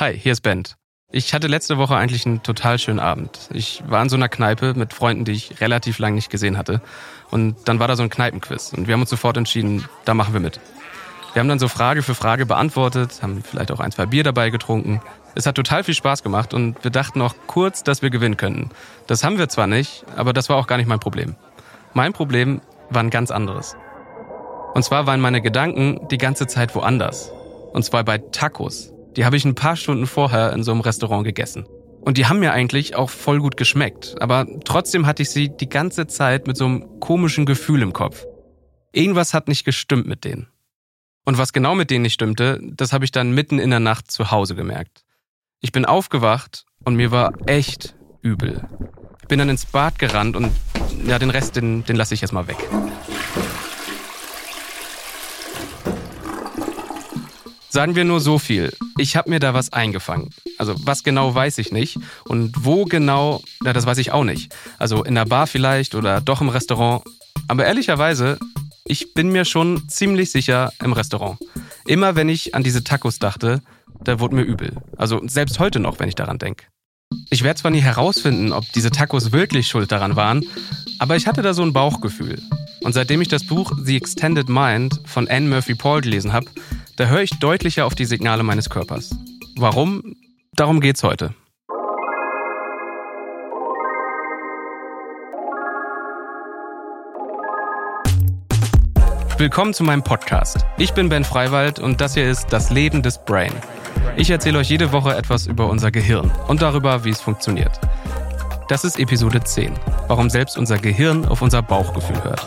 Hi, hier ist Bent. Ich hatte letzte Woche eigentlich einen total schönen Abend. Ich war in so einer Kneipe mit Freunden, die ich relativ lange nicht gesehen hatte. Und dann war da so ein Kneipenquiz. Und wir haben uns sofort entschieden, da machen wir mit. Wir haben dann so Frage für Frage beantwortet, haben vielleicht auch ein, zwei Bier dabei getrunken. Es hat total viel Spaß gemacht und wir dachten auch kurz, dass wir gewinnen könnten. Das haben wir zwar nicht, aber das war auch gar nicht mein Problem. Mein Problem war ein ganz anderes. Und zwar waren meine Gedanken die ganze Zeit woanders. Und zwar bei Tacos. Die habe ich ein paar Stunden vorher in so einem Restaurant gegessen. Und die haben mir eigentlich auch voll gut geschmeckt. Aber trotzdem hatte ich sie die ganze Zeit mit so einem komischen Gefühl im Kopf. Irgendwas hat nicht gestimmt mit denen. Und was genau mit denen nicht stimmte, das habe ich dann mitten in der Nacht zu Hause gemerkt. Ich bin aufgewacht und mir war echt übel. Ich bin dann ins Bad gerannt und ja, den Rest, den, den lasse ich jetzt mal weg. Sagen wir nur so viel. Ich habe mir da was eingefangen. Also was genau weiß ich nicht. Und wo genau, ja, das weiß ich auch nicht. Also in der Bar vielleicht oder doch im Restaurant. Aber ehrlicherweise, ich bin mir schon ziemlich sicher im Restaurant. Immer wenn ich an diese Tacos dachte, da wurde mir übel. Also selbst heute noch, wenn ich daran denke. Ich werde zwar nie herausfinden, ob diese Tacos wirklich schuld daran waren, aber ich hatte da so ein Bauchgefühl. Und seitdem ich das Buch The Extended Mind von Anne Murphy Paul gelesen habe, da höre ich deutlicher auf die Signale meines Körpers. Warum? Darum geht's heute. Willkommen zu meinem Podcast. Ich bin Ben Freiwald und das hier ist Das Leben des Brain. Ich erzähle euch jede Woche etwas über unser Gehirn und darüber, wie es funktioniert. Das ist Episode 10, warum selbst unser Gehirn auf unser Bauchgefühl hört.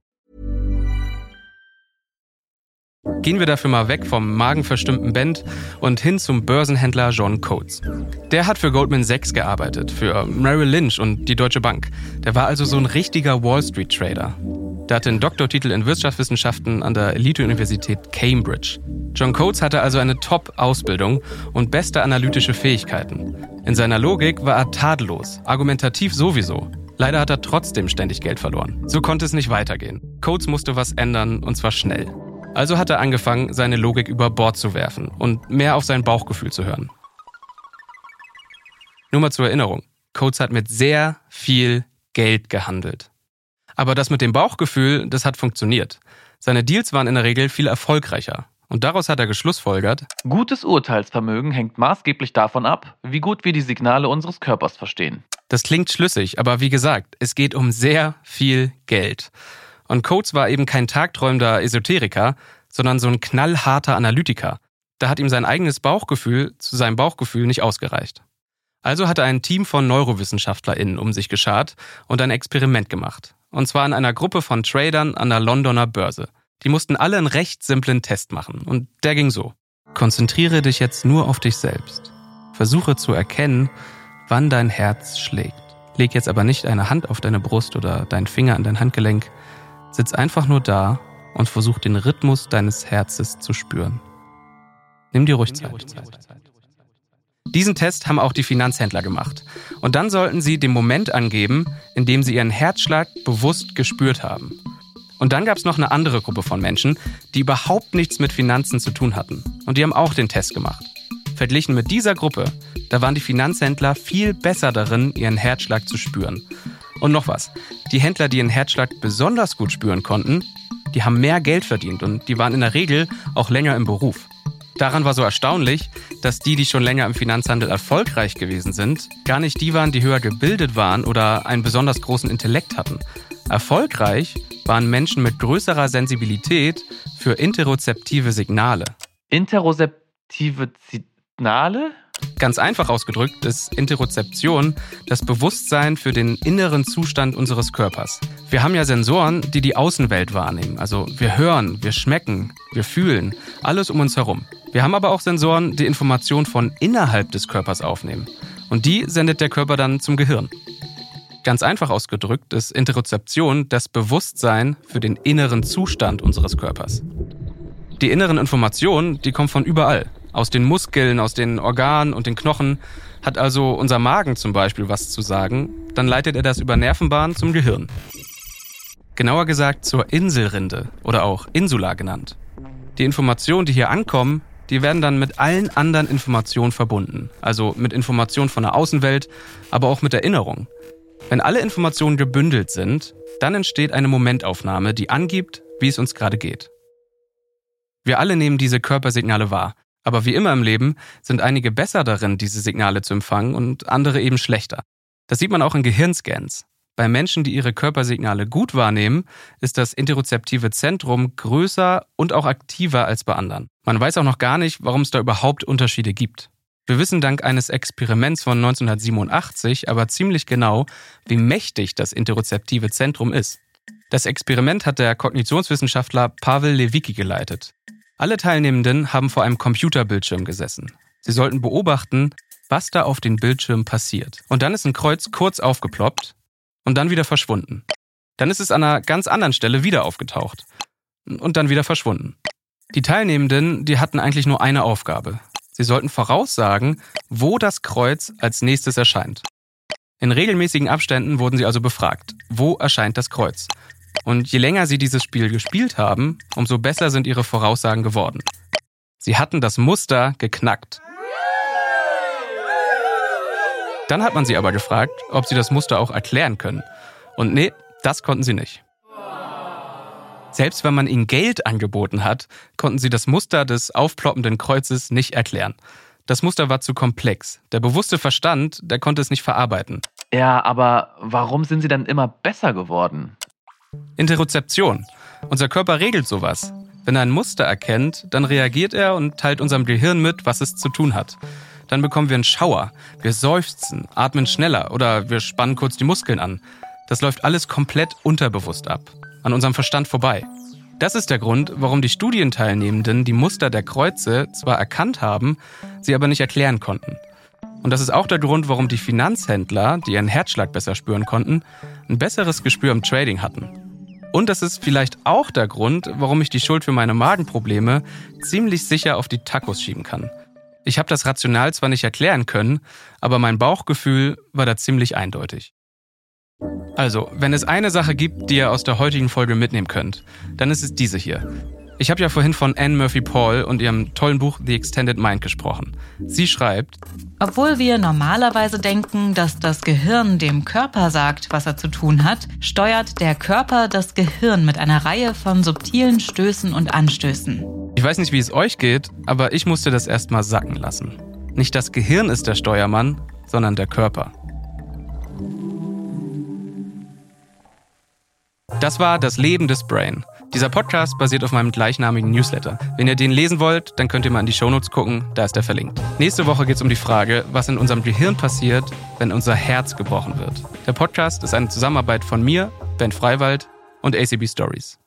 Gehen wir dafür mal weg vom magenverstimmten Band und hin zum Börsenhändler John Coates. Der hat für Goldman Sachs gearbeitet, für Merrill Lynch und die Deutsche Bank. Der war also so ein richtiger Wall Street Trader. Der hatte einen Doktortitel in Wirtschaftswissenschaften an der Elite-Universität Cambridge. John Coates hatte also eine Top-Ausbildung und beste analytische Fähigkeiten. In seiner Logik war er tadellos, argumentativ sowieso. Leider hat er trotzdem ständig Geld verloren. So konnte es nicht weitergehen. Coates musste was ändern und zwar schnell. Also hat er angefangen, seine Logik über Bord zu werfen und mehr auf sein Bauchgefühl zu hören. Nur mal zur Erinnerung. Coates hat mit sehr viel Geld gehandelt. Aber das mit dem Bauchgefühl, das hat funktioniert. Seine Deals waren in der Regel viel erfolgreicher. Und daraus hat er geschlussfolgert, Gutes Urteilsvermögen hängt maßgeblich davon ab, wie gut wir die Signale unseres Körpers verstehen. das klingt schlüssig, aber wie gesagt, es geht um sehr viel Geld. Und Coates war eben kein tagträumender Esoteriker, sondern so ein knallharter Analytiker. Da hat ihm sein eigenes Bauchgefühl zu seinem Bauchgefühl nicht ausgereicht. Also hat er ein Team von NeurowissenschaftlerInnen um sich geschart und ein Experiment gemacht. Und zwar in einer Gruppe von Tradern an der Londoner Börse. Die mussten alle einen recht simplen Test machen. Und der ging so. Konzentriere dich jetzt nur auf dich selbst. Versuche zu erkennen, wann dein Herz schlägt. Leg jetzt aber nicht eine Hand auf deine Brust oder deinen Finger an dein Handgelenk. Sitz einfach nur da und versuch den Rhythmus deines Herzes zu spüren. Nimm dir ruhig Zeit. Diesen Test haben auch die Finanzhändler gemacht. Und dann sollten sie den Moment angeben, in dem sie ihren Herzschlag bewusst gespürt haben. Und dann gab es noch eine andere Gruppe von Menschen, die überhaupt nichts mit Finanzen zu tun hatten. Und die haben auch den Test gemacht. Verglichen mit dieser Gruppe, da waren die Finanzhändler viel besser darin, ihren Herzschlag zu spüren. Und noch was. Die Händler, die ihren Herzschlag besonders gut spüren konnten, die haben mehr Geld verdient und die waren in der Regel auch länger im Beruf. Daran war so erstaunlich, dass die, die schon länger im Finanzhandel erfolgreich gewesen sind, gar nicht die waren, die höher gebildet waren oder einen besonders großen Intellekt hatten. Erfolgreich waren Menschen mit größerer Sensibilität für interozeptive Signale. Interozeptive Signale? Ganz einfach ausgedrückt ist Interozeption das Bewusstsein für den inneren Zustand unseres Körpers. Wir haben ja Sensoren, die die Außenwelt wahrnehmen. Also wir hören, wir schmecken, wir fühlen, alles um uns herum. Wir haben aber auch Sensoren, die Informationen von innerhalb des Körpers aufnehmen. Und die sendet der Körper dann zum Gehirn. Ganz einfach ausgedrückt ist Interozeption das Bewusstsein für den inneren Zustand unseres Körpers. Die inneren Informationen, die kommen von überall aus den Muskeln, aus den Organen und den Knochen. Hat also unser Magen zum Beispiel was zu sagen, dann leitet er das über Nervenbahnen zum Gehirn. Genauer gesagt zur Inselrinde oder auch Insula genannt. Die Informationen, die hier ankommen, die werden dann mit allen anderen Informationen verbunden. Also mit Informationen von der Außenwelt, aber auch mit Erinnerung. Wenn alle Informationen gebündelt sind, dann entsteht eine Momentaufnahme, die angibt, wie es uns gerade geht. Wir alle nehmen diese Körpersignale wahr, aber wie immer im Leben sind einige besser darin, diese Signale zu empfangen und andere eben schlechter. Das sieht man auch in Gehirnscans. Bei Menschen, die ihre Körpersignale gut wahrnehmen, ist das interozeptive Zentrum größer und auch aktiver als bei anderen. Man weiß auch noch gar nicht, warum es da überhaupt Unterschiede gibt. Wir wissen dank eines Experiments von 1987 aber ziemlich genau, wie mächtig das interozeptive Zentrum ist. Das Experiment hat der Kognitionswissenschaftler Pavel Lewicki geleitet. Alle Teilnehmenden haben vor einem Computerbildschirm gesessen. Sie sollten beobachten, was da auf dem Bildschirm passiert. Und dann ist ein Kreuz kurz aufgeploppt und dann wieder verschwunden. Dann ist es an einer ganz anderen Stelle wieder aufgetaucht und dann wieder verschwunden. Die Teilnehmenden, die hatten eigentlich nur eine Aufgabe. Sie sollten voraussagen, wo das Kreuz als nächstes erscheint. In regelmäßigen Abständen wurden sie also befragt, wo erscheint das Kreuz. Und je länger sie dieses Spiel gespielt haben, umso besser sind ihre Voraussagen geworden. Sie hatten das Muster geknackt. Dann hat man sie aber gefragt, ob sie das Muster auch erklären können. Und nee, das konnten sie nicht. Selbst wenn man ihnen Geld angeboten hat, konnten sie das Muster des aufploppenden Kreuzes nicht erklären. Das Muster war zu komplex. Der bewusste Verstand, der konnte es nicht verarbeiten. Ja, aber warum sind sie dann immer besser geworden? Interozeption. Unser Körper regelt sowas. Wenn er ein Muster erkennt, dann reagiert er und teilt unserem Gehirn mit, was es zu tun hat. Dann bekommen wir einen Schauer, wir seufzen, atmen schneller oder wir spannen kurz die Muskeln an. Das läuft alles komplett unterbewusst ab, an unserem Verstand vorbei. Das ist der Grund, warum die Studienteilnehmenden die Muster der Kreuze zwar erkannt haben, sie aber nicht erklären konnten. Und das ist auch der Grund, warum die Finanzhändler, die ihren Herzschlag besser spüren konnten, ein besseres Gespür im Trading hatten. Und das ist vielleicht auch der Grund, warum ich die Schuld für meine Magenprobleme ziemlich sicher auf die Tacos schieben kann. Ich habe das rational zwar nicht erklären können, aber mein Bauchgefühl war da ziemlich eindeutig. Also, wenn es eine Sache gibt, die ihr aus der heutigen Folge mitnehmen könnt, dann ist es diese hier. Ich habe ja vorhin von Anne Murphy Paul und ihrem tollen Buch The Extended Mind gesprochen. Sie schreibt, obwohl wir normalerweise denken, dass das Gehirn dem Körper sagt, was er zu tun hat, steuert der Körper das Gehirn mit einer Reihe von subtilen Stößen und Anstößen. Ich weiß nicht, wie es euch geht, aber ich musste das erstmal sacken lassen. Nicht das Gehirn ist der Steuermann, sondern der Körper. Das war das Leben des Brain. Dieser Podcast basiert auf meinem gleichnamigen Newsletter. Wenn ihr den lesen wollt, dann könnt ihr mal in die Shownotes gucken, da ist der verlinkt. Nächste Woche geht es um die Frage, was in unserem Gehirn passiert, wenn unser Herz gebrochen wird. Der Podcast ist eine Zusammenarbeit von mir, Ben Freiwald und ACB Stories.